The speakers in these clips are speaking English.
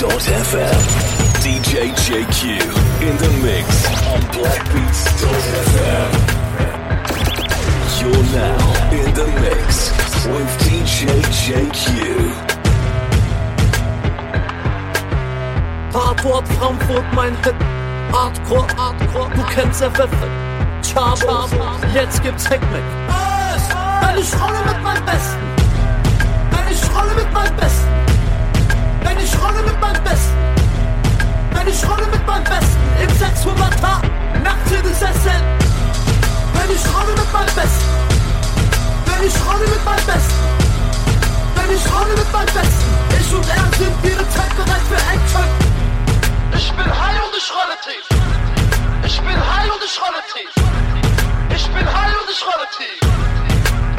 Blackbeats.fm. DJ JQ in the mix on Blackbeats.fm. You're now in the mix with DJ JQ. Tatort Frankfurt, mein Hit. Hardcore, Hardcore, du kennst FF. Chabo, jetzt gibt's Heckmeck. Wenn ich rolle mit meinem Besten. Wenn ich rolle mit meinem Besten. Wenn ich rolle mit meinem Besten. Wenn ich rolle mit meinem Besten. Im 600er Mercedes SL. Wenn ich rolle mit meinem Besten. Wenn ich rolle mit meinem Besten. Wenn ich rolle mit meinem Besten. Ich und er sind jederzeit bereit für Action. Ich bin high und ich rolle tief. Ich bin high und ich rolle tief. Ich bin high und ich rolle tief.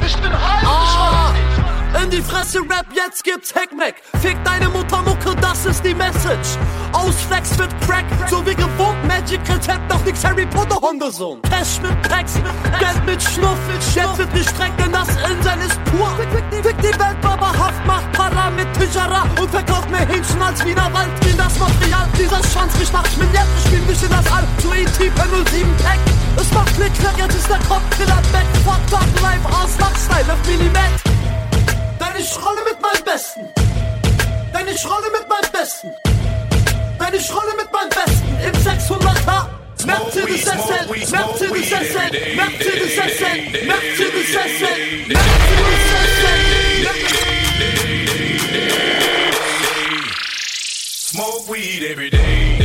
Ich bin high und ich rolle tief. In die Fresse Rap, jetzt gibt's Heckmeck. Fick deine Mutter Mucke, das ist die Message. Ausflex mit Crack, so wie gewohnt. Magic Rezept, doch nix Harry Potter Hundesohn. Cash mit Packs, Geld mit Schnuff. Jetzt wird nicht streng, denn das Inseln ist pur. Fick die Welt, Babahaft, macht Para mit Tijara und verkauft mehr Hähnchen als Wiener Wald. Wie das Material, dieser Schwanz riecht nach Schmilett. Ich spiel mich in das All, so E.T. per 07 Pack. Es macht Klick, Klick, jetzt ist der Kopf grillert weg. Fuck, fuck, live, aus, Style, auf Millimeter. Ich rolle mit meinem Besten. Denn ich rolle mit meinem Besten. Denn ich rolle mit meinem Besten. Im 600er. Mercedes SL, Mercedes SL, Mercedes SL, Mercedes SL, Mercedes Smoke weed every day.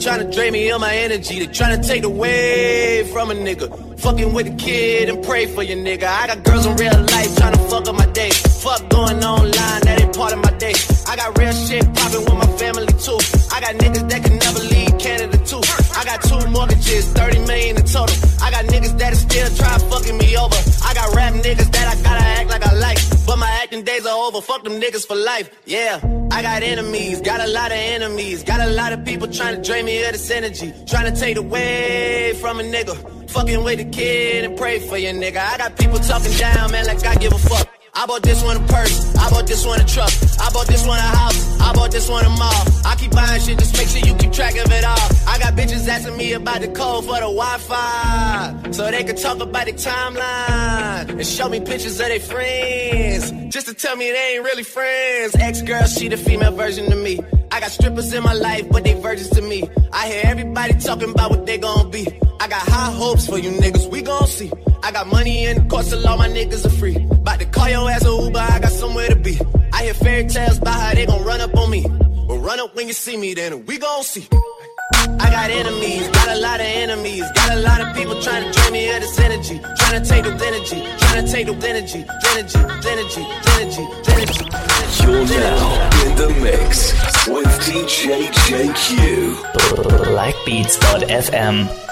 Trying to drain me of my energy. They trying to take away from a nigga. Fucking with a kid and pray for your nigga. I got girls in real life trying to fuck up my day. Fuck going online, that ain't part of my day. I got real shit popping with my family too. I got niggas that can never leave Canada too. I got two mortgages, 30 million in total. I got niggas that still try fucking me over. I got rap niggas that I gotta over. Fuck them niggas for life. Yeah, I got enemies, got a lot of enemies, got a lot of people trying to drain me of this energy, trying to take away from a nigga. Fucking with a kid and pray for your nigga. I got people talking down, man, like I give a fuck. I bought this one a purse, I bought this one a truck, I bought this one a house, I bought this one a mall. I keep buying shit, just make sure you keep track of it all. I got bitches asking me about the code for the Wi-Fi, so they can talk about the timeline and show me pictures of their friends, just to tell me they ain't really friends. Ex-girl, she the female version of me. I got strippers in my life, but they virgins to me. I hear everybody talking about what they gon' be. I got high hopes for you niggas, we gon' see. I got money in the course, all my niggas are free. About to call your ass a Uber, I got somewhere to be. I hear fairy tales about how they gon' run up on me. But run up when you see me, then we gon' see. I got enemies, got a lot of enemies, got a lot of people trying to drain me of this energy, trying to take the energy, trying to take the energy, energy, energy, energy, energy. You're now in the mix with DJ JQ. Blackbeats.fm.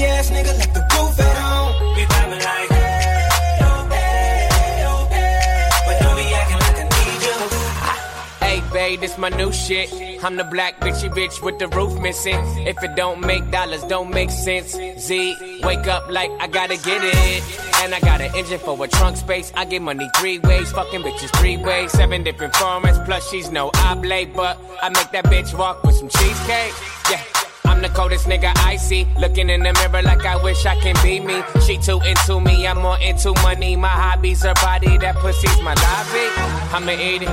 I'm a bougie ass nigga, like the roof at home. We vibing like, hey, yo, hey, yo, hey. But don't be acting like I need you. Hey, babe, this my new shit. I'm the black bitchy bitch with the roof missing. If it don't make dollars, don't make sense. Z, wake up like I gotta get it. And I got an engine for a trunk space. I get money three ways, fucking bitches three ways. Seven different formats, plus she's no oblate, but I make that bitch walk with some cheesecake. Yeah. I'm the coldest nigga I see. Looking in the mirror like I wish I can be me. She too into me, I'm more into money. My hobbies her body, that pussy's my lobby. I'ma eat it,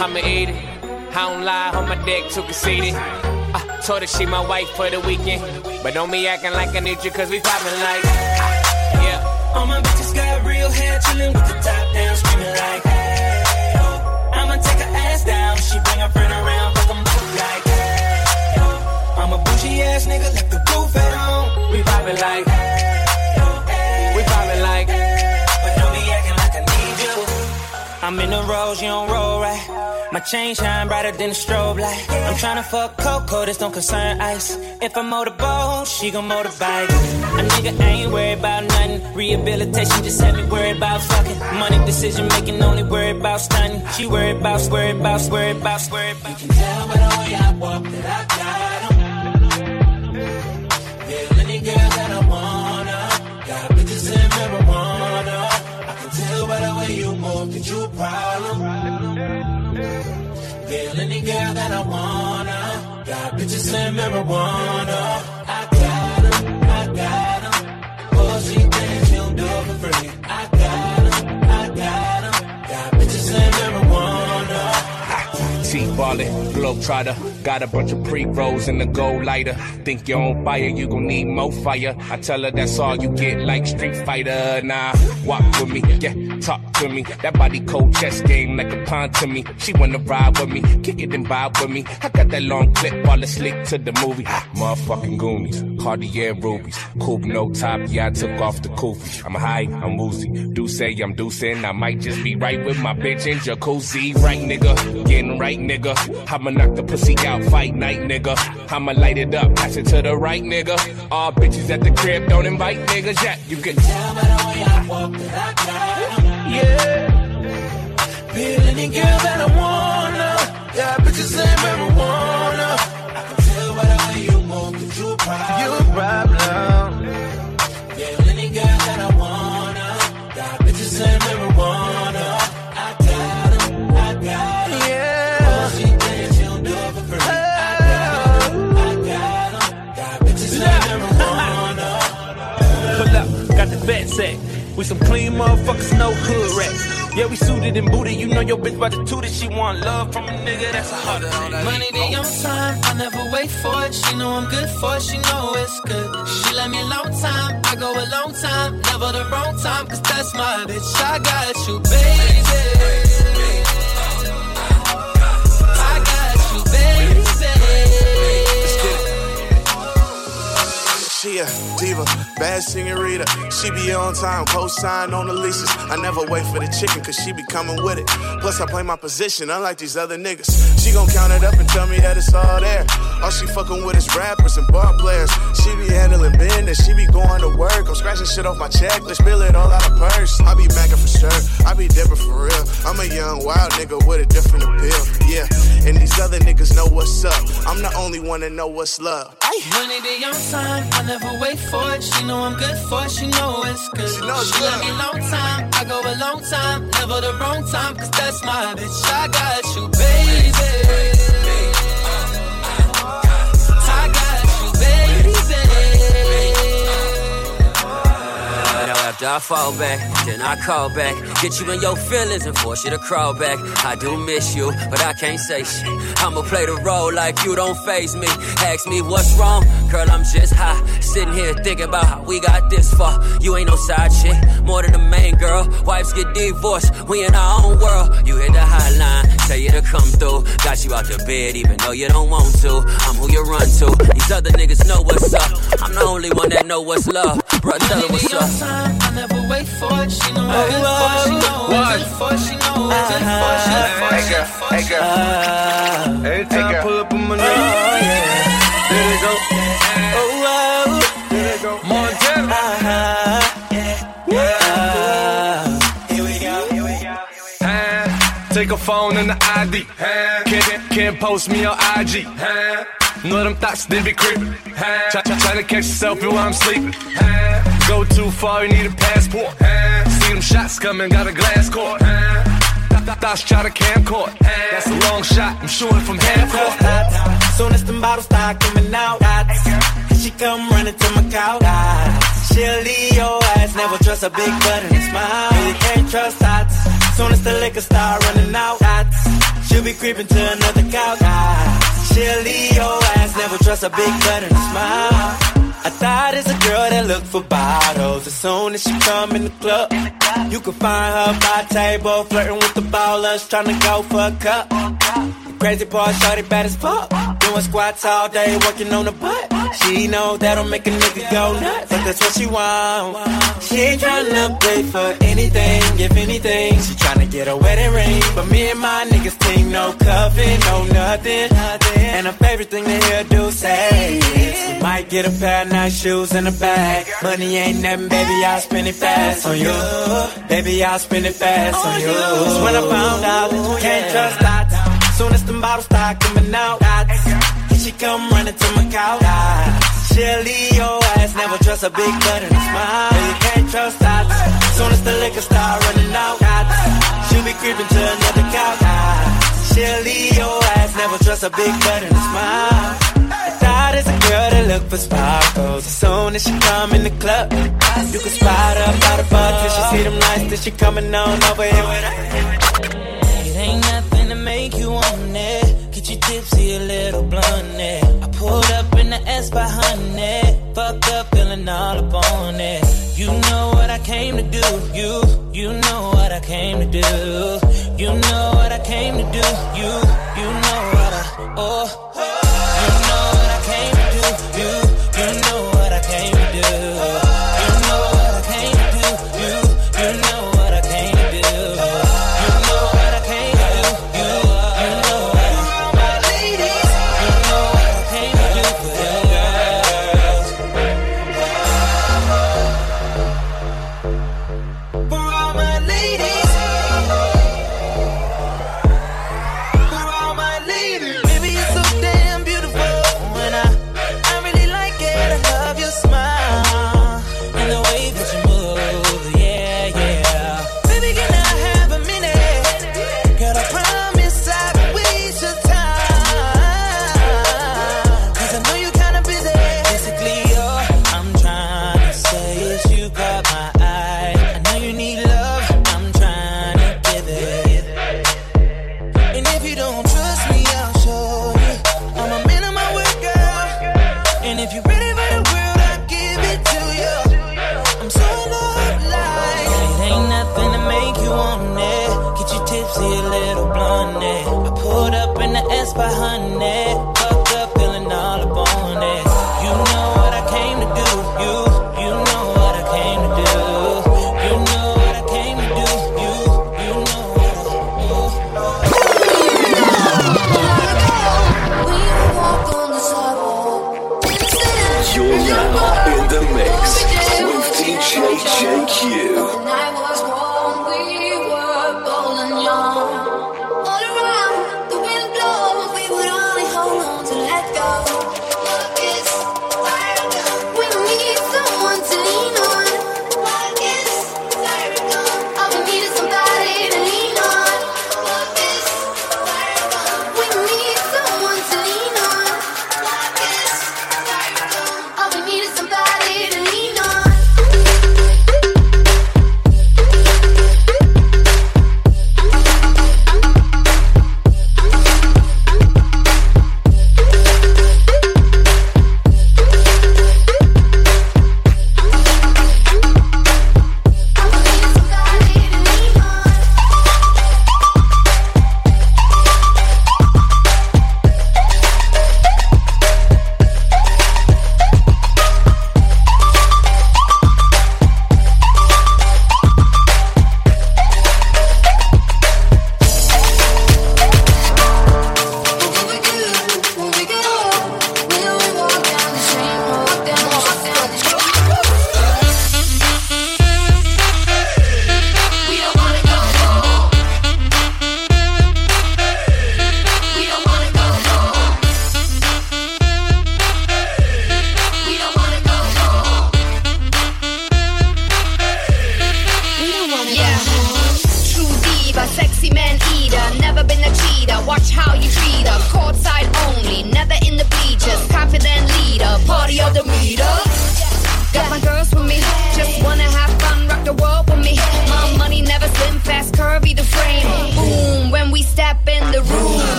I'ma eat it. I don't lie on my dick, too conceited. I told her she my wife for the weekend. But don't be acting like I need you, cause we poppin' like. Yeah. All my bitches got real hair, chillin' with the top down, screaming like, hey, oh. I'ma take her ass down. She bring her friend around, fuck I'm a bougie ass nigga, let the roof at home. We poppin' like. We poppin' like. But don't be acting like I need you. I'm in the rose, you don't roll right. My chain shine brighter than a strobe light. I'm tryna fuck Coco, this don't concern ice. If I motorboat, she gon' motorbike. A nigga ain't worried about nothing. Rehabilitation just had me worried about fucking. Money decision making, only worried about stunning. She worried about, worried about, worried about, worried about. You can tell by the way I walk that I got you a problem. Yeah, any girl that I wanna. Got bitches in marijuana. T-ballin', globetrotter. Got a bunch of pre-rolls in the gold lighter. Think you're on fire, you gon' need more fire. I tell her that's all you get, like Street Fighter. Nah, walk with me, yeah, talk to me. That body cold chess game like a pawn to me. She wanna ride with me, kick it and vibe with me. I got that long clip, fall asleep to the movie. Motherfucking Goonies, Cartier rubies. Coupe no top, yeah, I took off the koofy. I'm high, I'm woozy. Do say I'm deucing, I might just be right with my bitch in jacuzzi. Right, nigga, getting right, nigga. I'ma knock the pussy out, fight night, nigga. I'ma light it up, pass it to the right, nigga. All bitches at the crib, don't invite niggas yet. You can Tell by the way I walk that I 'em. Yeah. Feel any girl that I wanna. Got bitches in marijuana. I can tell by the way you move that you a problem. You a got the. We some clean motherfuckers, no hood rats. Yeah, we suited and booted. You know your bitch about the toot that She want love from a nigga that's a hard Money be on time, I never wait for it. She know I'm good for it, she know it's good. She let me long time, I go a long time, never the wrong time, cause that's my bitch. I got you, baby. She a diva, bad senorita. She be on time, co-sign on the leases. I never wait for the chicken, cause she be coming with it. Plus, I play my position, unlike these other niggas. She gon' count it up and tell me that it's all there. All she fucking with is rappers and bar players. She be handling business, she be going to work. I'm scratching shit off my checklist, spill it all out of purse. I be macking for sure, I be different for real. I'm a young, wild nigga with a different appeal. Yeah, and these other niggas know what's up. I'm the only one that know what's love. Money be on time, never wait for it. She know I'm good for it, she know it's good. She know it's she love me long time, I go a long time, never the wrong time, cause that's my bitch. I got you, baby. After I fall back, then I call back. Get you in your feelings and force you to crawl back. I do miss you, but I can't say shit. I'ma play the role like you don't phase me. Ask me what's wrong, girl, I'm just high. Sitting here thinking about how we got this far. You ain't no side chick, more than the main girl. Wives get divorced, we in our own world. You hit the hotline, tell you to come through. Got you out the bed even though you don't want to. I'm who you run to. These other niggas know what's up. I'm the only one that know what's love. Bro, tell her what's up. Time, I never wait for it. She know I'm for it, she know I'm for it, she know uh-huh. I'm for it, she know I'm Hey girl, hey girl. Uh-huh. Every time I pull up on my nigga, oh yeah. There they go. Oh, oh. There they go. Montana. Uh-huh. Here we go, here we go. Uh, take a phone and the ID. Uh, Can't, can't post me on IG. Know them thoughts, they be creeping. Uh, Try, try, try to catch a selfie while I'm sleeping. Go too far, you need a passport. See them shots coming, got a glass court. Thoughts try to camcord. That's a long shot, I'm shooting from half court. Soon as the bottles start coming out, she come running to my couch. She'll leave your ass, never trust a big butt and a smile. You can't trust that. Soon as the liquor start running out, she'll be creeping to another couch. She'll leave your ass, never trust a big butt and a smile. I thought it's a girl that look for bottles. As soon as she come in the club, you can find her by table, flirting with the ballers, trying to go for a cup. Crazy part, shorty bad as fuck. Doing squats all day, working on the butt. She know that'll make a nigga go nuts, but that's what she want. She ain't tryna pay for anything, if anything. She tryna get a wedding ring, but me and my niggas team no coven, no nothing. And her favorite thing to hear do say is, we might get a pair of nice shoes and a bag. Money ain't nothing, baby, I'll spend it fast on you. Baby, I'll spend it fast on you. That's when I found out that you can't trust. Soon as the bottles start coming out, here she come running to my couch. She'll your ass, never trust a big butt and a smile. You can't trust that. Soon as the liquor start running out, she'll be creeping to another couch. She'll your ass, never trust a big butt and a smile. I thought it's a girl that look for sparkles. As soon as she come in the club, you can spot her by the butt till she see them lights. Then she coming on over here. It ain't nothing to make you want it. Get you tipsy, a little blunt it. I pulled up in the S by honey. Fucked up, feeling all up on it. You know what I came to do. You, you know what I came to do. You know what I came to do. You,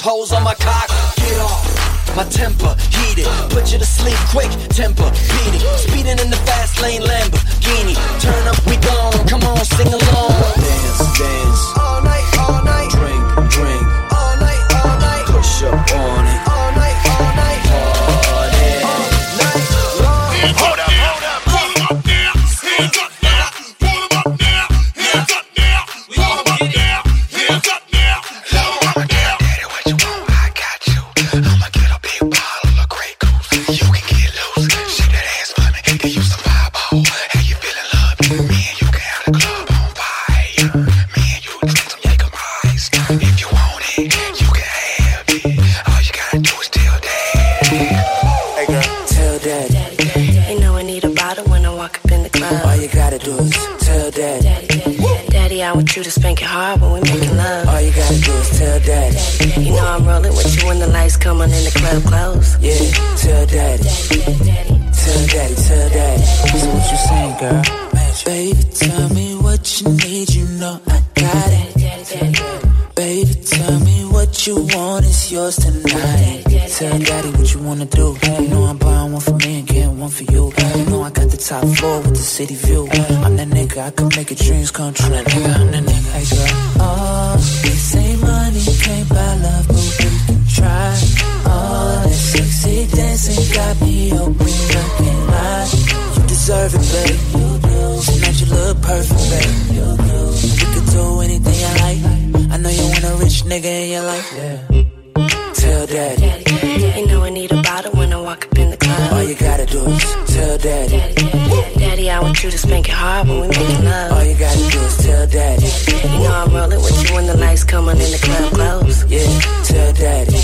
hoes Baby, tell me what you need, you know I got it. Baby, tell me what you want, it's yours tonight. Tell daddy what you wanna do. You know I'm buying one for me and getting one for you. You know I got the top floor with the city view. I'm that nigga, I can make your dreams come true. I'm nigga, Oh. your life. Yeah. Tell daddy. daddy. You know I need a bottle when I walk up in the club. All you gotta do is tell daddy. Daddy, daddy I want you to spank it hard when we making love. All you gotta do is tell daddy. You know I'm rolling with you when the lights come on in the club close. Yeah, tell daddy.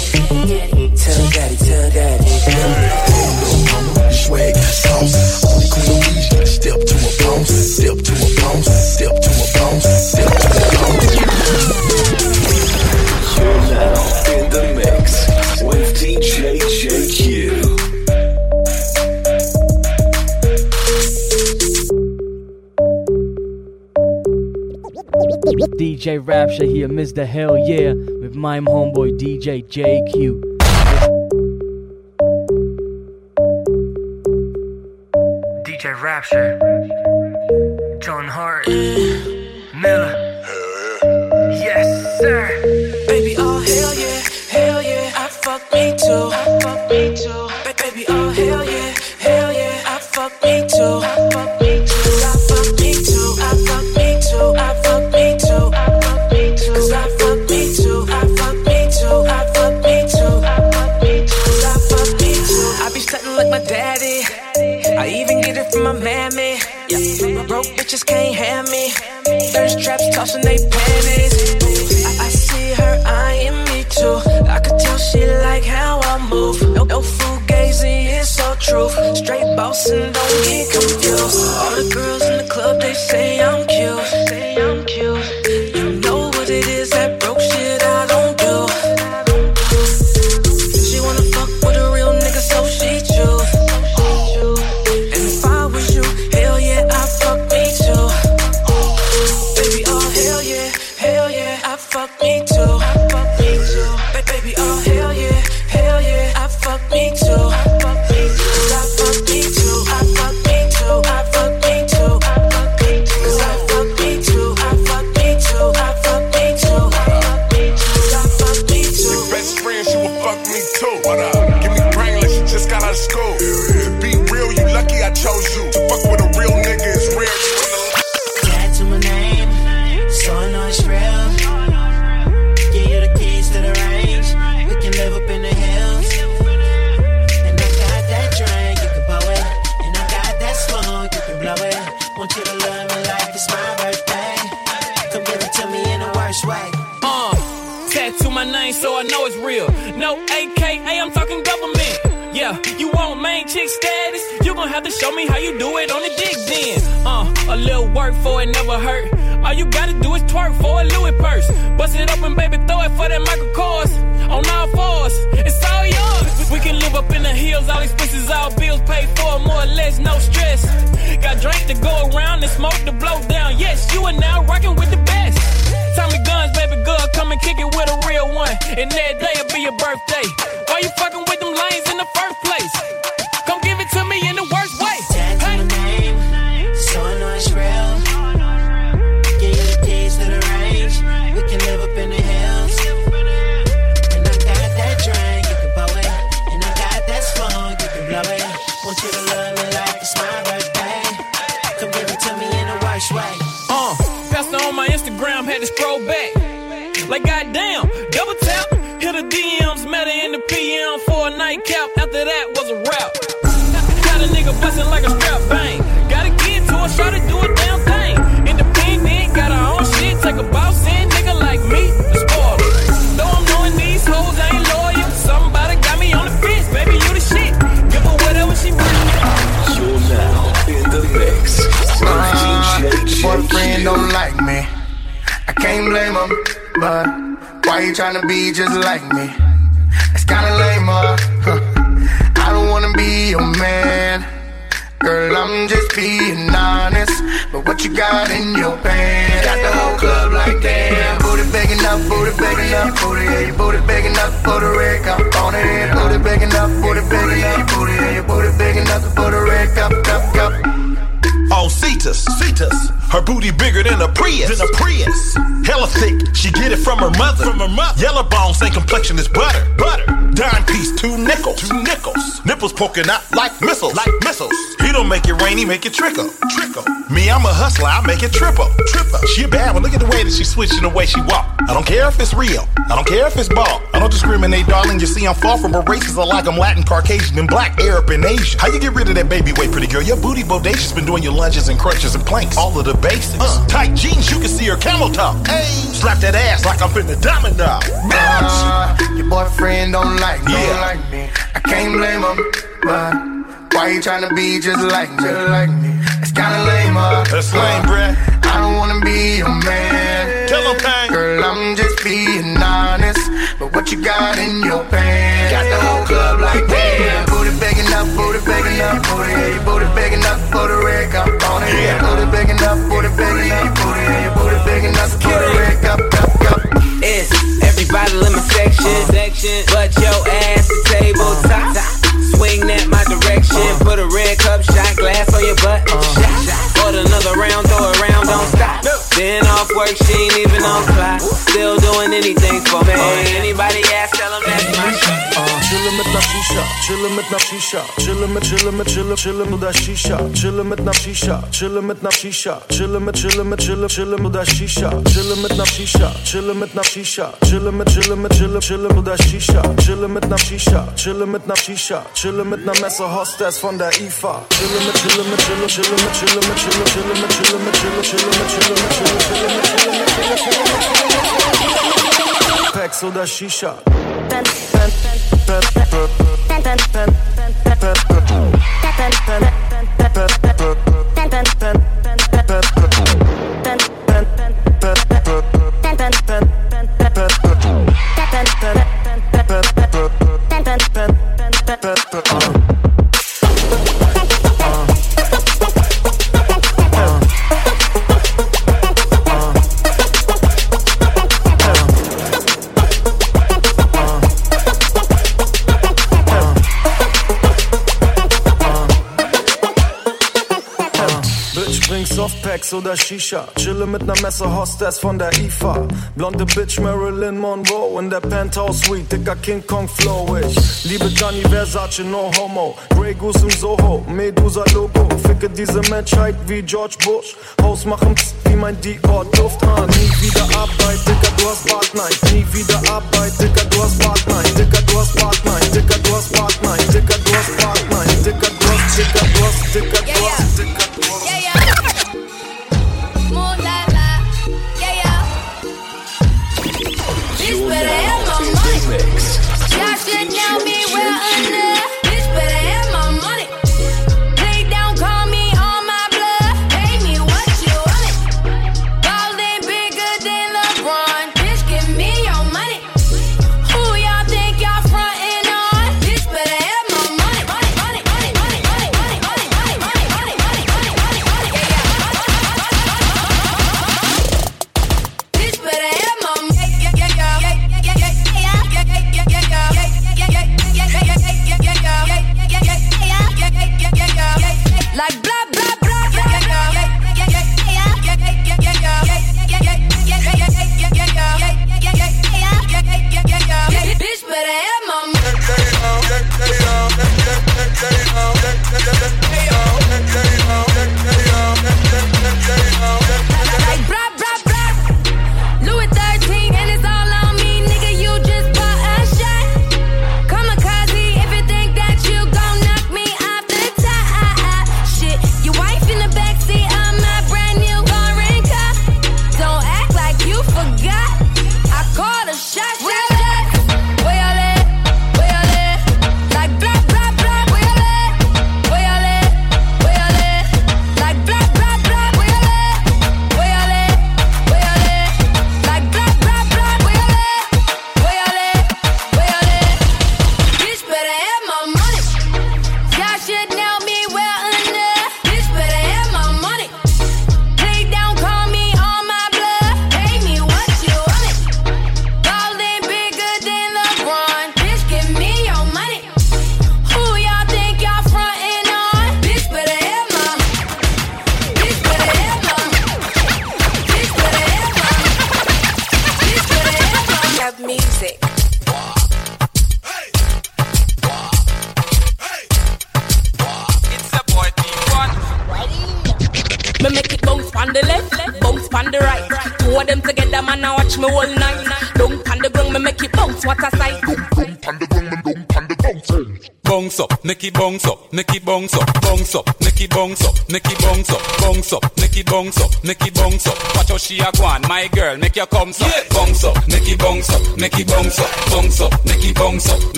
Tell daddy, tell daddy. Tell daddy. Swag, sauce, only queen, step to a bounce, step to a bounce, step to a bounce. DJ Rapture here, Mr. Hell Yeah, with my homeboy DJ JQ. DJ Rapture. my mammy. Yeah. Broke bitches can't have me. Thirst traps tossing they panties. I, I see her eyeing me too. I could tell she like how I move. No, no gazing it's all truth. Straight boss don't get confused. All the are now rocking with the best. Tommy Guns, baby girl, come and kick it with a real one. And that day'll be your birthday. Why you fucking with them lanes in the first place? After that was a rap. Got a nigga bustin' like a strap bang. Gotta get to her, try to do a damn thing. Independent, got her own shit, take a boss in, nigga like me, the spoiler. Though I'm knowing these hoes ain't loyal, somebody got me on the fence, baby, you the shit. Give her whatever she wants. You're now in the mix with DJ Boyfriend don't like me. I can't blame him, but why you tryna be just like me? It's kinda lame, uh, huh. Be your man. Girl, I'm just being honest. But what you got in your pants? Got the whole club like damn. Booty big enough, booty big enough, booty, yeah, your booty big enough for the red cup on it. Booty big enough, booty big enough, booty, yeah, your booty big enough for the red cup, cup, cup. Jesus, Jesus, her booty bigger than a Prius, than a Prius. Hella thick, she get it from her mother, from her mother. Yellow bone, same complexion as butter, butter. Dime piece, two nickels, two nickels. Nipples poking out like missiles, like missiles. He don't make it rain, he make it trickle, trickle. Me, I'm a hustler, I make it triple, triple. She a bad one, look at the way that she switching the way she walk. I don't care if it's real, I don't care if it's ball. I don't discriminate, darling. You see, I'm far from a racist. I like I'm Latin, Caucasian, and black, Arab, and Asian. How you get rid of that baby weight, pretty girl? Your booty bodacious, been doing your lunges and crunches and planks. All of the basics. Uh, tight jeans, you can see her camel top. Hey, slap that ass like I'm finna diamond dog. Uh, your boyfriend don't like me, Yeah. don't like me. I can't blame him, but why you tryna be just like me? Just like me. It's kinda lame, uh. That's lame, bruh. I don't wanna be your man. Tell him, Pang. Girl, I'm just being honest. But what you got in your pants? Got the whole club like damn. Booty big enough, booty big enough, booty, yeah, your booty big enough for the red cup on it. Yeah, booty big enough, booty big enough, booty, yeah, your booty big enough for the red cup, cup, cup. It's everybody in my section, uh-huh. section. But your ass the table uh-huh. top. Swing that my direction. Uh-huh. Put a red cup shot glass on your butt. Shot. Order another round, throw it round, don't stop. Then off work, she ain't even on clock. Still doing anything for me. Anybody ask, tell them that's my shit. Chillin' mit ner Shisha, chillin' mit ner Shisha, chillin' mit, chillin' mit, chillin', chillin' mit der Shisha, chillin' mit ner Shisha, chillin' mit ner Shisha, chillin' mit, chillin' mit, chillin', chillin' mit der Shisha, chillin' mit ner Shisha, chillin' mit ner Shisha, chillin' mit, chillin' mit, chillin', chillin' mit der Shisha, chillin' mit ner Shisha, chillin' mit ner Shisha, chillin' mit ner Messer Hostess von der IFA, chillin' mit, chillin' mit, chillin', chillin' mit, chillin' mit, chillin', chillin' mit, chillin' mit, chillin', chillin' mit, chillin' mit, chillin' mit, chillin' mit, Softpacks oder Shisha. Chille mit ner Messer Hostess von der IFA. Blonde Bitch Marilyn Monroe in der Penthouse Suite. Dicker King Kong Flow. Ich liebe Gianni Versace, no homo. Grey Goose im Soho, Medusa Logo. Ficke diese Menschheit wie George Bush. Haus machen pst, wie mein Dior Duft an. Nie wieder Arbeit, Dicker, du hast Bartneid. Nie wieder Arbeit, Dicker, du hast Bartneid. Dicker, du hast Bartneid. Dicker, du hast Bartneid. Dicker, du hast Bartneid. Dicker, du hast, Dicker, du hast, Dicker, du hast, Dicker, du hast. Bitch better have my money. Y'all should know me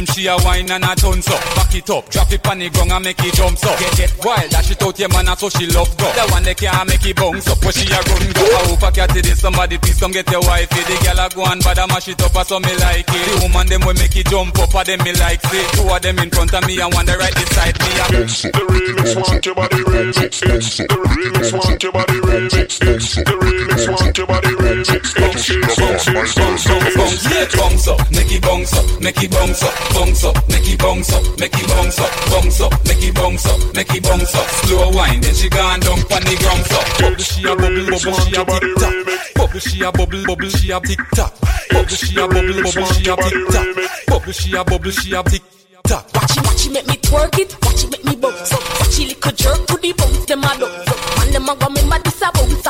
it pon rhythm, she a wine and a tons up. Back it up, drop it pon the ground and make it jump up. Get it wild, dash it out your man, so she love go. The one that can't make it bounce up, where she a run go. I hope I catch it, somebody please come get your wifey. The girl a go and bad a mash it up, so me like it. The woman them will make it jump up, a them me like see. Two of them in front of me and one the right beside me. a The remix want your body remix. It's the remix want your body remix. It's the remix want your body remix. It's it's it's it's bounce up, bounce Yeah, bounce up, make it bounce up, make it bounce up, bounce up, make it bounce up, make it bounce up, bounce up, make it bounce up, make it bounce up. Slow wine, then she gone down pon the ground up. Bubble she a bubble, bubble she a tick tock. Bubble she a bubble, bubble she a tick tock. Bubble she a bubble, bubble she a tick tock. Bubble she a bubble she a tick tock. Watch it, watch it, make me twerk it. Watch it, make me bounce up. Watch it, little jerk to the bounce, them a love. Man, them a go me mad, this a bounce, a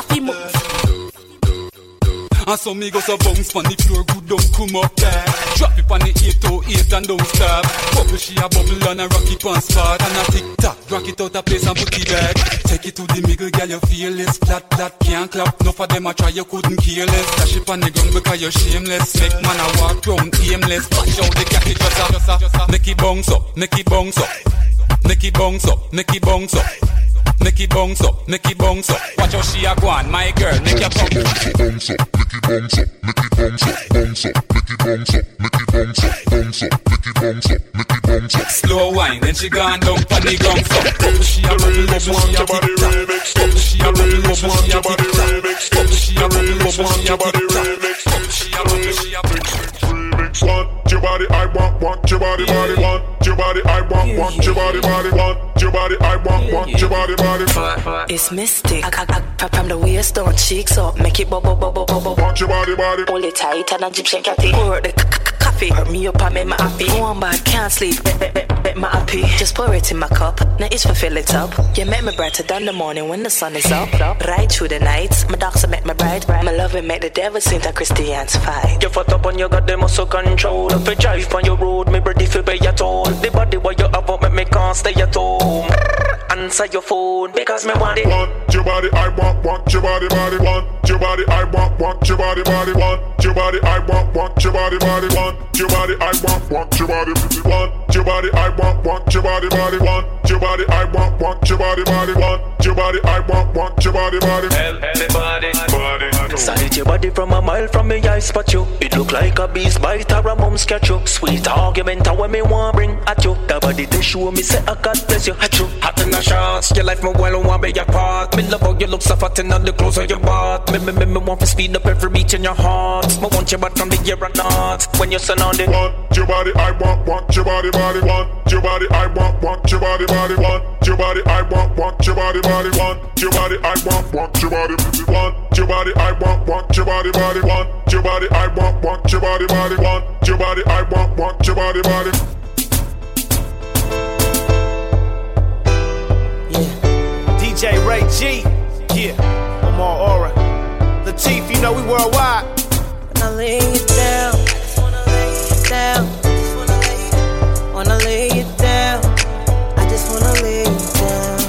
fi move. And so me go so bounce pon the floor, good don't come up there. Drop it pon the 808 and don't stop. Bubble she a bubble and a rock it on spot and a tick tock. Rock it out a place and put it back. Take it to the middle, girl, you feel this flat, flat, can't clap. Enough of them a try, you couldn't care less. Dash it pon the ground because you're shameless. Make man a walk round aimless. Watch out the cat it just a, just a, just a. Make it bounce up, make it bounce up, make it bounce up, make it bounce up. Make it bounce up, make it bounce up. Watch how she a go on, my girl, make your come. bounce up, make it bounce up, make it bounce up, bounce up, make it bounce up, make it bounce up, bounce up, make it bounce up, make it bounce up. Slow wine, then she gone down pon the ground up. She a bubble, bubble she a tick tock. Bubble she a bubble, bubble she a tick tock. Bubble she a bubble, bubble she a tick tock. Bubble she a bubble, she a remix. Want your body, I want, want your body, body. Want your body, I want, want your body, body. Want your body, I want, want your body, body. It's mystic. I, I, I, from the waist down, cheeks up, make it bubble, bubble, bubble. Want your body, body. Hold it tight and a jib shake it. Pour the c- c- coffee, hurt me up and make me happy. One bad, can't sleep, make, make, make, make me happy. Just pour it in my cup, now it's for fill it up. You make me brighter than the morning when the sun is up. Right through the night, my doctor make me bright. My love it make the devil sing the Christians fight. You fat up on you got the muscle control. If you drive on your road, me ready for pay your toll. The body what you have up make me can't stay at home. Answer your phone because me want it. Want your body, I want, want your body, body. Want your body, I want, want your body, body. Want your body, I want, want your body, body. Want your body, I want, want your body, want your body, I want, want your body, body. Want your body, I want, want your body, body. Want your body, I want, want your body, body. Everybody, body. Salute your body from a mile from me, I spot you. It look like a beast bite or a mum sketch you. Sweet argument, and when me want bring at you. The body they show me say I God bless you. At you, hot in the shots. Your life me well want be your part. Me love how you look so fat and on the clothes of your butt. Me me me me want to speed up every beat in your heart. Me want your butt from the year and not. When you're surrounded. Want your body, I want, want your body, body. Want your body, I want, want your body, body. Want your body, I want, want your body, body. Want your body, I want, want your body, want your body, I want, want your body, body. Want your body, I want, want your body, body. Want your body, I want, want your body, body. DJ Ray G, yeah, I'm on aura. Latif, you know we worldwide. When I lay it down, I just wanna lay it down. Wanna lay it down. I just wanna lay it down.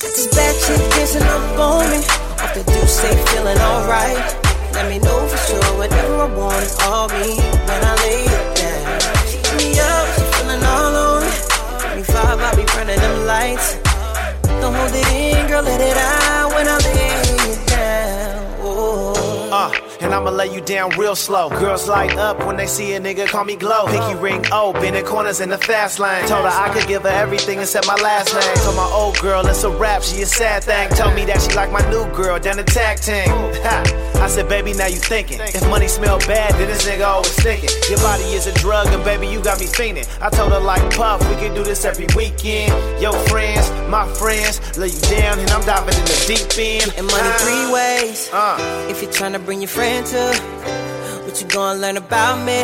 This bad chick dancing up on me. Off the do say feeling alright. Let me know for sure whatever I want is all me when I lay it down. She hit me up, she feeling all on it. Give me five, I'll be running them lights. Don't hold it in, girl, let it out I'ma lay you down real slow. Girls light up when they see a nigga call me glow. Pinky ring O, bending corners in the fast lane. Told her I could give her everything except my last name. Told my old girl it's a rap, she a sad thing. Told me that she like my new girl down the tag team. I said, baby, now you thinking. If money smell bad, then this nigga always thinking. Your body is a drug, and baby, you got me fiending. I told her like Puff, we can do this every weekend. Your friends, my friends, lay you down, and I'm diving in the deep end. And money three ways. Uh. If you're trying to bring your friend to, what you gonna learn about me?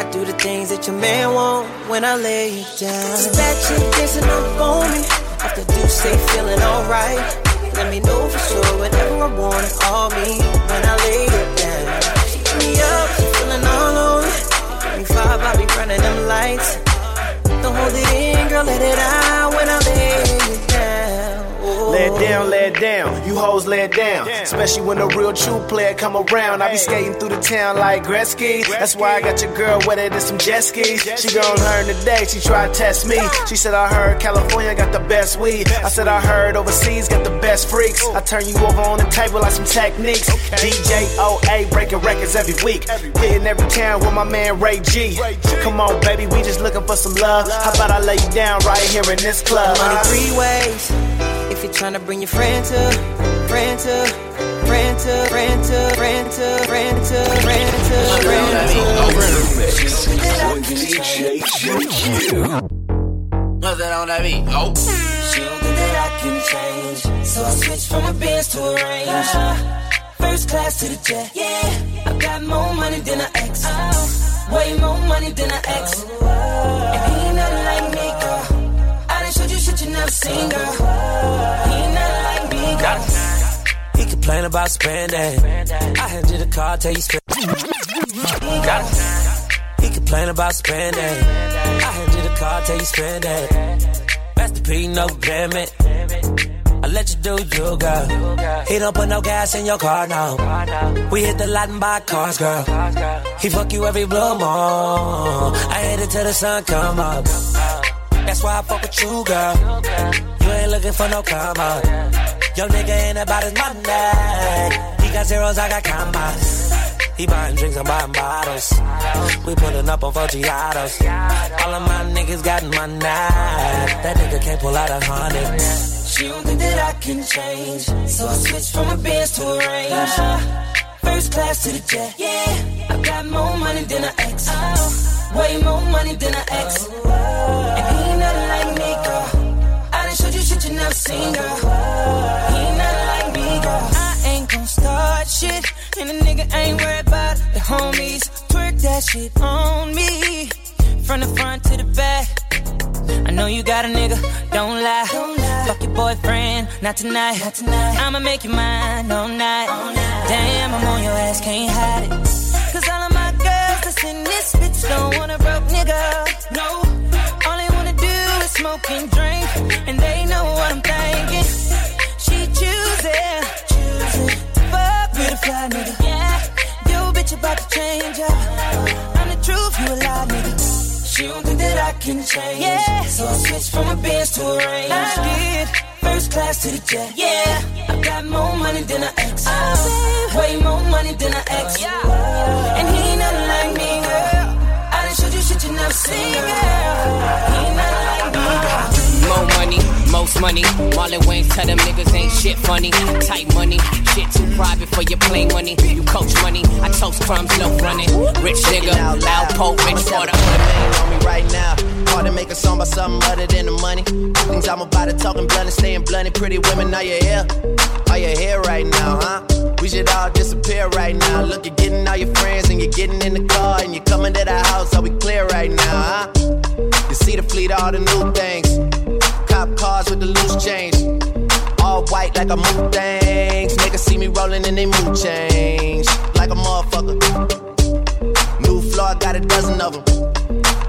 I do the things that your man want when I lay you down. It's that chick dancing up on me. After do say feeling alright. Let me know for sure whenever I want it, all me when I lay it down. She me up, she feeling all on me. Give me five, I be running them lights. Don't hold it in, girl, let it out Lay it down, lay it down. You hoes lay it down. Especially when a real true player come around. I be skating through the town like Gretzky. That's why I got your girl wetter than some jet skis. She gon' learn today. She try to test me. She said I heard California got the best weed. I said I heard overseas got the best freaks. Oh. I turn you over on the table like some techniques. DJ OA breaking records every week. Hitting every town with my man Ray G. Come on, baby, we just looking for some love. How about I lay you down right here in this club? Money three ways. If you're trying to bring your friend to, friend to, friend to, friend to, friend to, friend to, friend to, friend to. DJ JQ. Nothing on that beat. Oh. She don't think that I can change, so I switched from a Benz to a Range. First class to the jet. Yeah, I got more money than an ex. Way more money than an ex. And he ain't nothing like me, girl. I He nothing like. He complain about spending. I hand you the car, tell you spend. He complain about spending. I hand you the car, tell you spend it. Master P, no limit. I let you do you, girl. He don't put no gas in your car, now. We hit the lot and buy cars, girl. He fuck you every blue moon. I hit it till the sun come up. That's why I fuck with you, girl. You ain't looking for no up. Young nigga ain't about his money. He got zeros, I got commas. He buying drinks, I'm buying bottles. We pulling up on four Giados. All of my niggas got money. That nigga can't pull out a hundred. She don't think that I can change, so I switched from a Benz to a Range. First class to the jet. Yeah, I got more money than an ex. Way more money than an ex. And showed you shit you never seen, girl. He ain't nothing like me, girl. I ain't gon' start shit, and a nigga ain't worried about the homies. Twerk that shit on me, from the front to the back. I know you got a nigga, don't lie. Fuck your boyfriend, not tonight. not tonight. I'ma make you mine all night. all night. Damn, I'm on your ass, can't hide it. Cause all of my girls that's in this bitch don't want a broke nigga. No, all they wanna do is smoke and drink, and they know what I'm thinking. She choosing, choosing to fuck with a fly nigga. Yeah, yo bitch about to change up. I'm the truth, you a lie nigga. She don't think that I can change. Yeah. So I switched from a Benz to a Range. Uh-huh. I did. First class to the jet. Yeah. I got more money than an ex. Oh, way more money than an ex. Yeah. And he ain't nothing like me, me, girl. More money, most money. Marlon Wayans tell them niggas ain't shit funny. Tight money, shit too private for your play money. You coach money, I toast crumbs, no running. Rich nigga, loud pole, rich water. on me right now. Hard to make a song about something other than the money. Things I'm about to talking blunt and staying blunt. Pretty women, are you here? Are you here right now, huh? We should all disappear right now. Look, you're getting all your friends and you're getting in the car and you're coming to the house. Are we clear right now, huh? You see the fleet, all the new things. Cop cars with the loose change. All white like a mood things. Niggas see me rolling and they mood change. Like a motherfucker. New floor, got a dozen of them.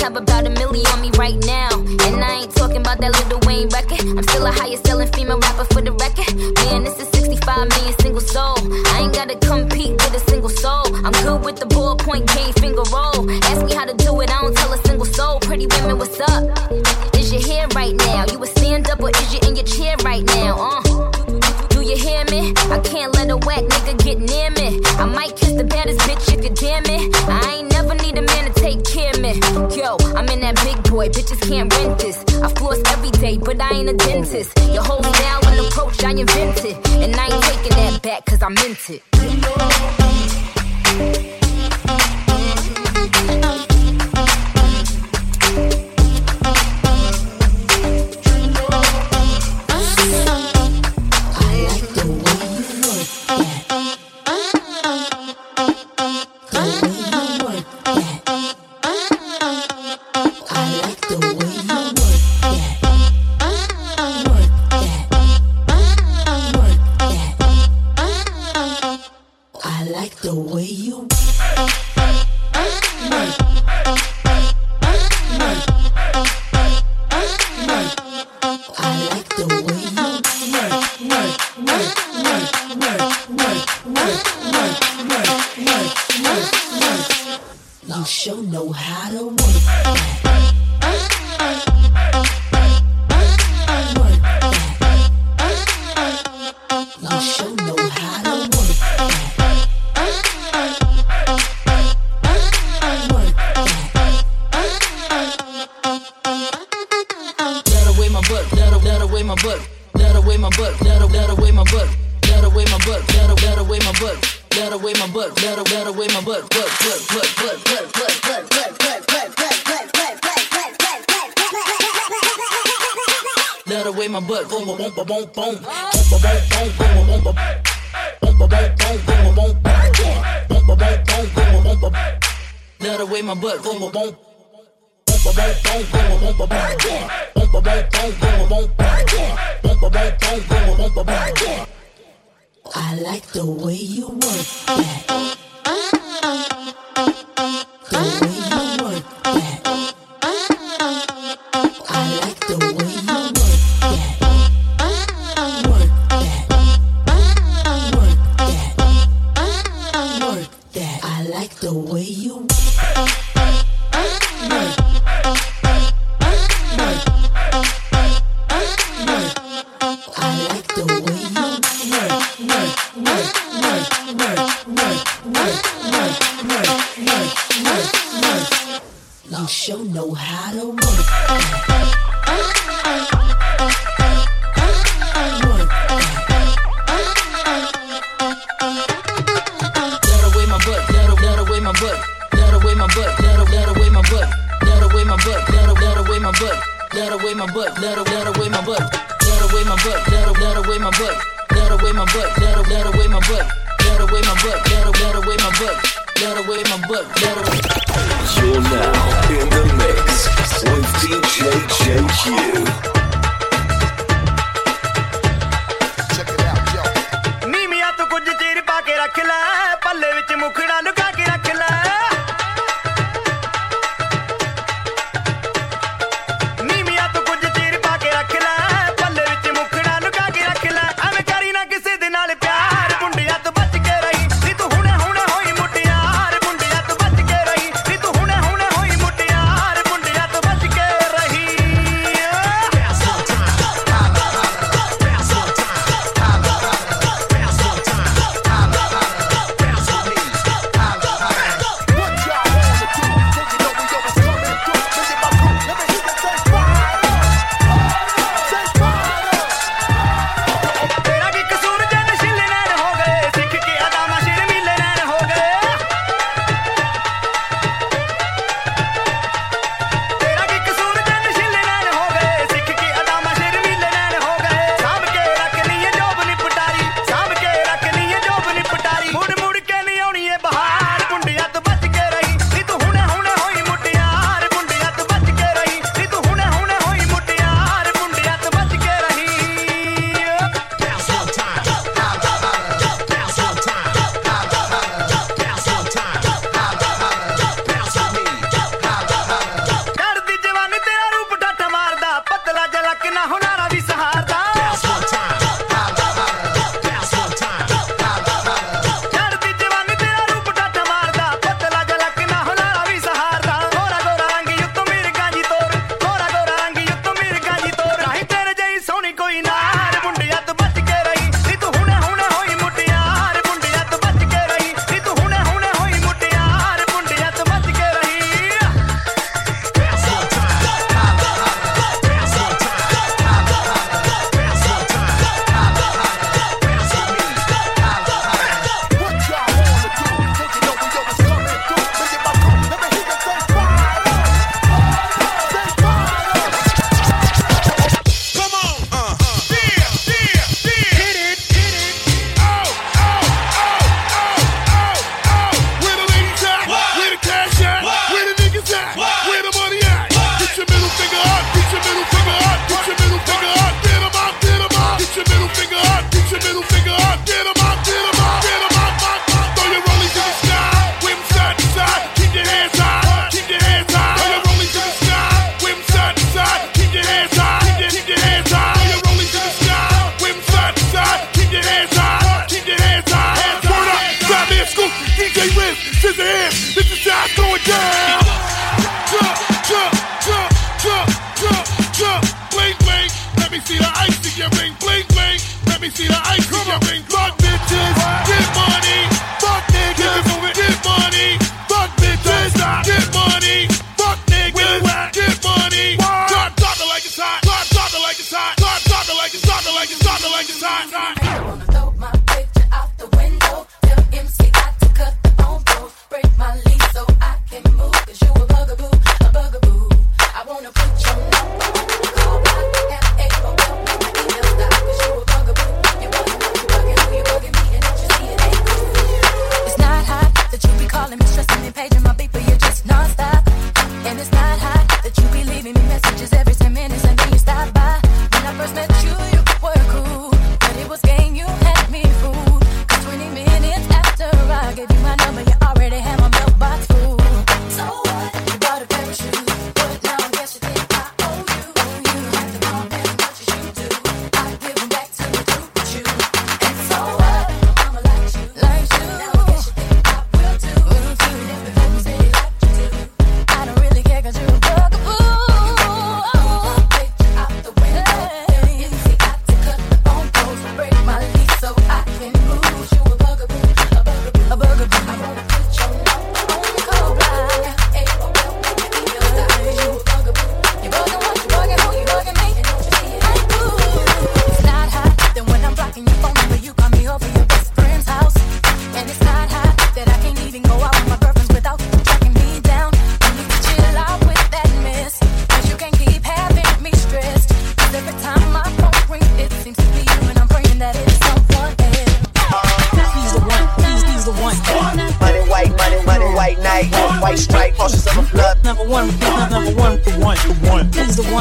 Have about a million on me right now. And I ain't talking about that little Wayne record. I'm still a highest selling female rapper for the record. Man, this is 65 million single soul. I ain't gotta compete with a single soul. I'm good with the ballpoint game finger roll. Ask me how to do it, I don't tell a single soul. Pretty women, what's up? Is your hair right now? You a stand up or is you in your chair right now? Uh. Do you hear me? I can't let a whack nigga get near me. I might kiss the baddest be that big boy, bitches can't rent this. I floss every day, but I ain't a dentist. Your holy now an approach I invented, and I ain't taking that back, cause I meant it.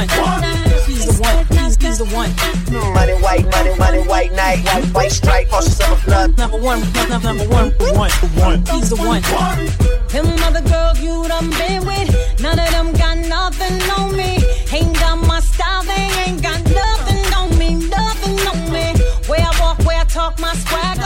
He's the one. He's, the one. Money white, money, money white night. White, white stripe, cross of a flood. Number one, number, number one, one, one. He's the one. Them other girls you done been with, none of them got nothing on me. Ain't got my style, they ain't got nothing on me, nothing on me. Where I walk, where I talk, my swag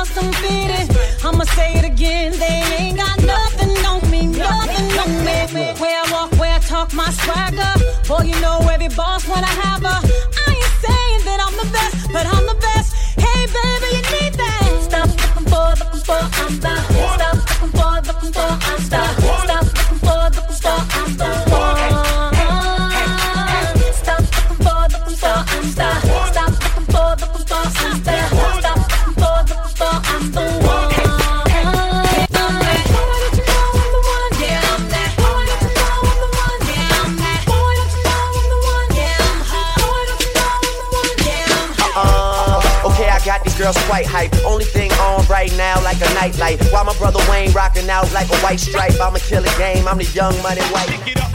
lost, I'm feeling. I'ma say it again, they ain't got nothing on me, nothing on me. Where I walk, where I talk, my swagger. Boy, you know every boss wanna have a. I ain't saying that I'm the best, but I'm the best. Hey, baby, you need that. Stop looking for, looking for, I'm the. Stop looking for, looking for, I'm the. quite hype. Only thing on right now, like a nightlight. While my brother Wayne rocking out like a white stripe. I'ma kill a game, I'm the young money white.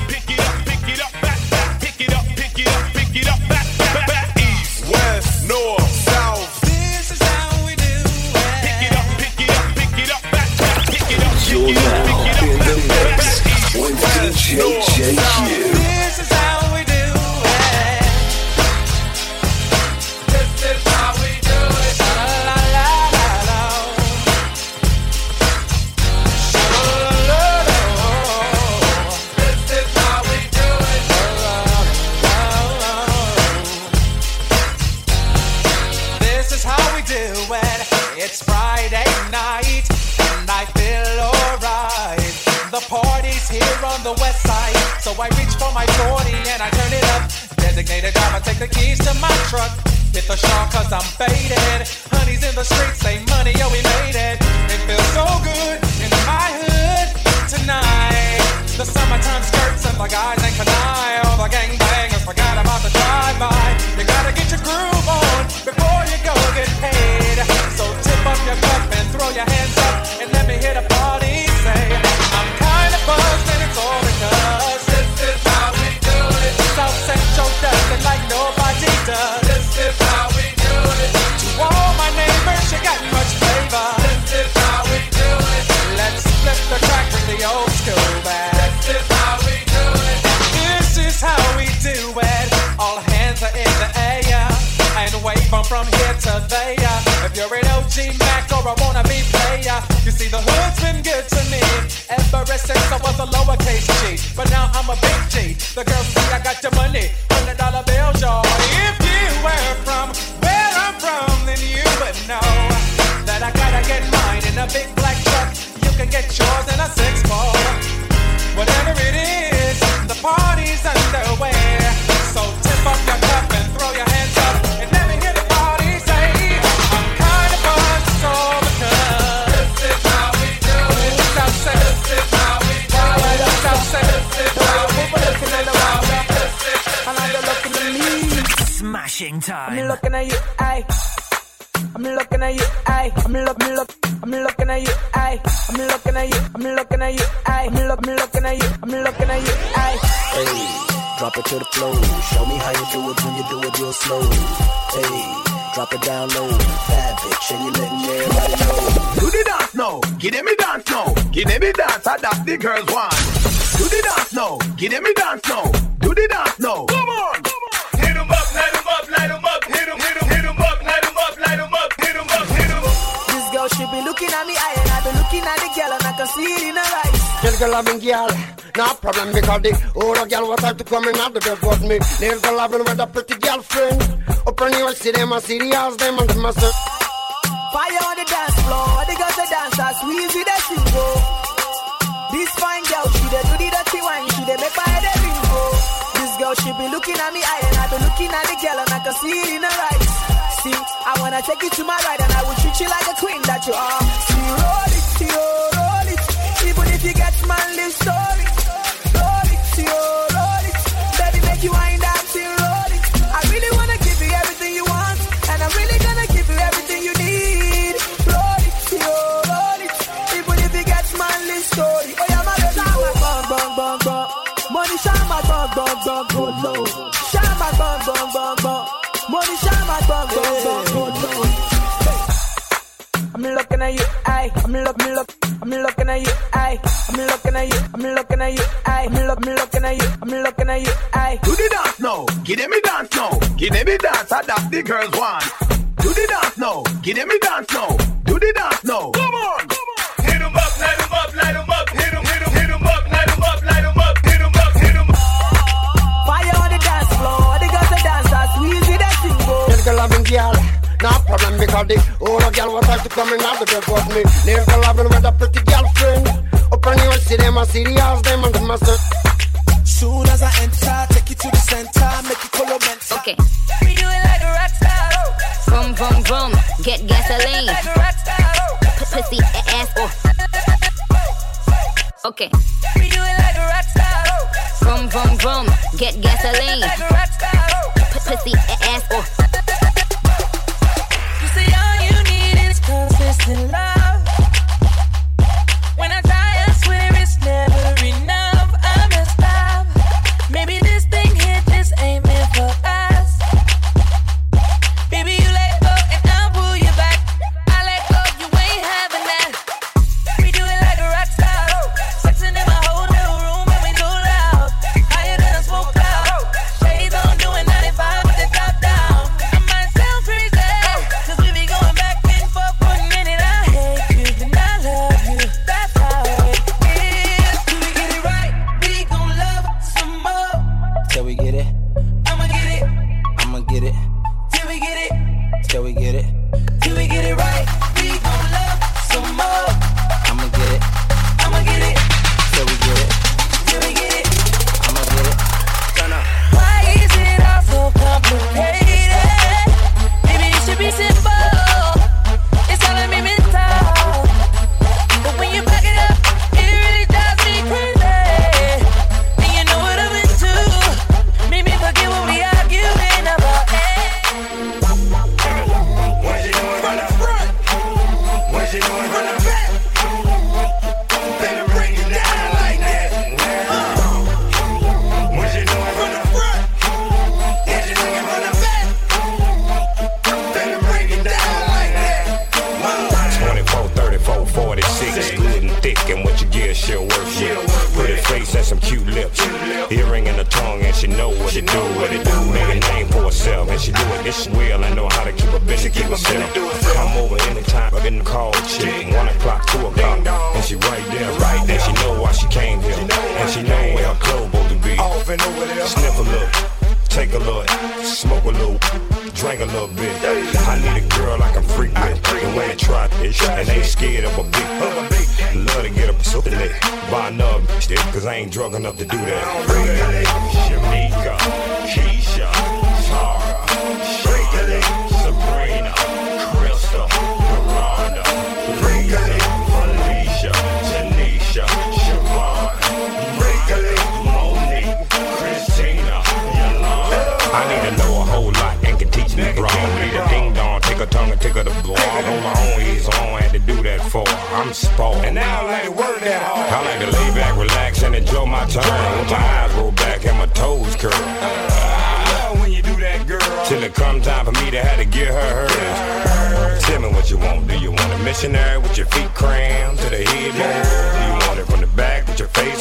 Time. I'm looking at you, aye. I'm looking at you, aye. I'm look, me look, I'm looking at you, aye. I'm looking at you, I'm looking at you, aye. I'm look, me looking at you, I'm looking at you, aye. Hey, drop it to the floor. Show me how you do it when you do it real slow. Hey, drop it down low. Bad bitch, and you letting everybody know. Do the dance now, give them me dance now. Give them me dance, I that the girls want. Do the dance now, give them me dance now. Tell girl loving girl, no problem because the older girl was time to come in out the bed was me. There's a loving with a pretty girlfriend. Up on you see them, I see the house, them and I say. Fire on the dance floor, the girls the dancers, squeeze with the single. This fine girl, she dey do the dirty wine, she dey make my head a ringo. This girl, she be looking at me eye and I be looking at the girl and I can see it in her eyes. See, I wanna take you to my ride and I will treat you like a queen that you are. See, roll it, Roll it, roll it, baby, make you roll it. I really wanna give you everything you want, and I'm really gonna give you everything you need. Roll it, roll it, even if you get manly story. Oh yeah, my bang, bang, bang. Money bang, bang, bang, go low. Shama, bang, bang, bang, bang. Money bang, bang, go low. Hey. I'm looking at you, aye. I'm look, me look, I'm looking at you, aye. I'm looking at you, I'm looking at you, aye. I'm look, me looking at you, I'm looking at you, aye. Do the dance now, give them me dance now. Give them me dance, I that the girls want. Do the dance now, give them me dance now. Do the dance now. Come on, Hit 'em up, light 'em up, light 'em up, hit 'em, hit 'em, hit 'em up, light 'em up, light 'em up, hit 'em up, hit 'em up. Fire on the dance floor, the girls the dancers, squeeze with the single. Tell girl loving girl, no problem because the older girl was time to come in out the bed was me. There's a loving with a pretty girlfriend. Up on you see them, I see house, them and them I say. Soon as I enter, take you to the center, make you color mental. Okay. We do it like a rock star. Vroom, vroom, vroom. Get gasoline. Like a rock star. Pussy, a- ass, or. Okay. We do it like a rock star. Vroom, vroom, vroom. Get gasoline. Like a rock star.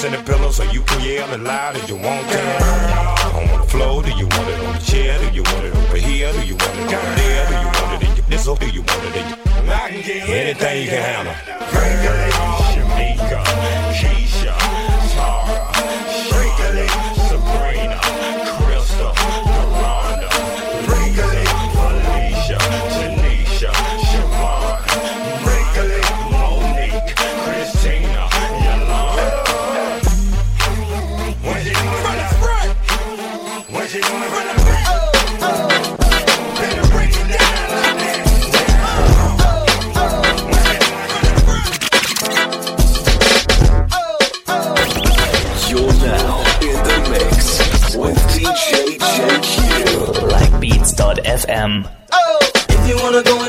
in the pillow so you can yell it loud as you want to. On the floor, do you want it on the chair? Do you want it over here? Do you want it over there? Do you want it in your nizzle? Do you want it in your... I can get anything you can handle. Bring it on. Shamika, Keisha. FM. Oh! If you wanna go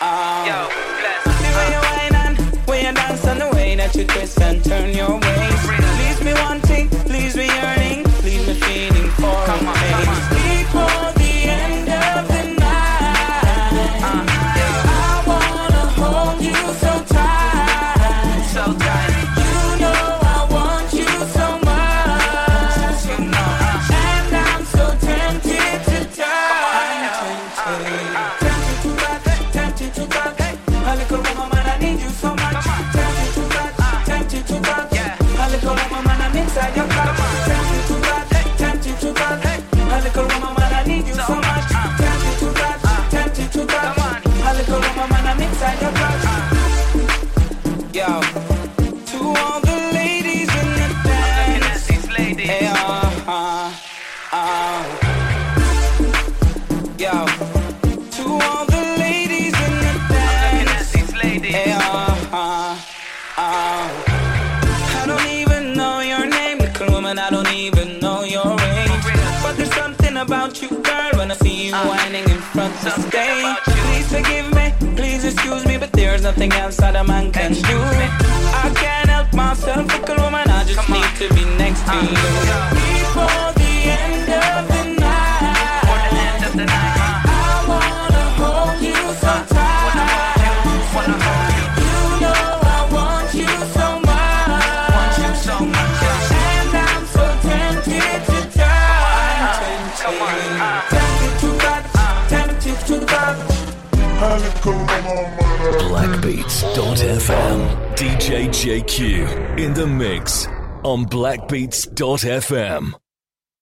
Oh. Yo, ah. bless. The way ah. you whine and way you dance and the way that you twist and turn your waist. Please me wanting, please me yearning, please me feeling for come a on, nothing else that a man can do. I can't help myself, fickle woman, I just need to be next to you. DJQ in the mix on blackbeats.fm.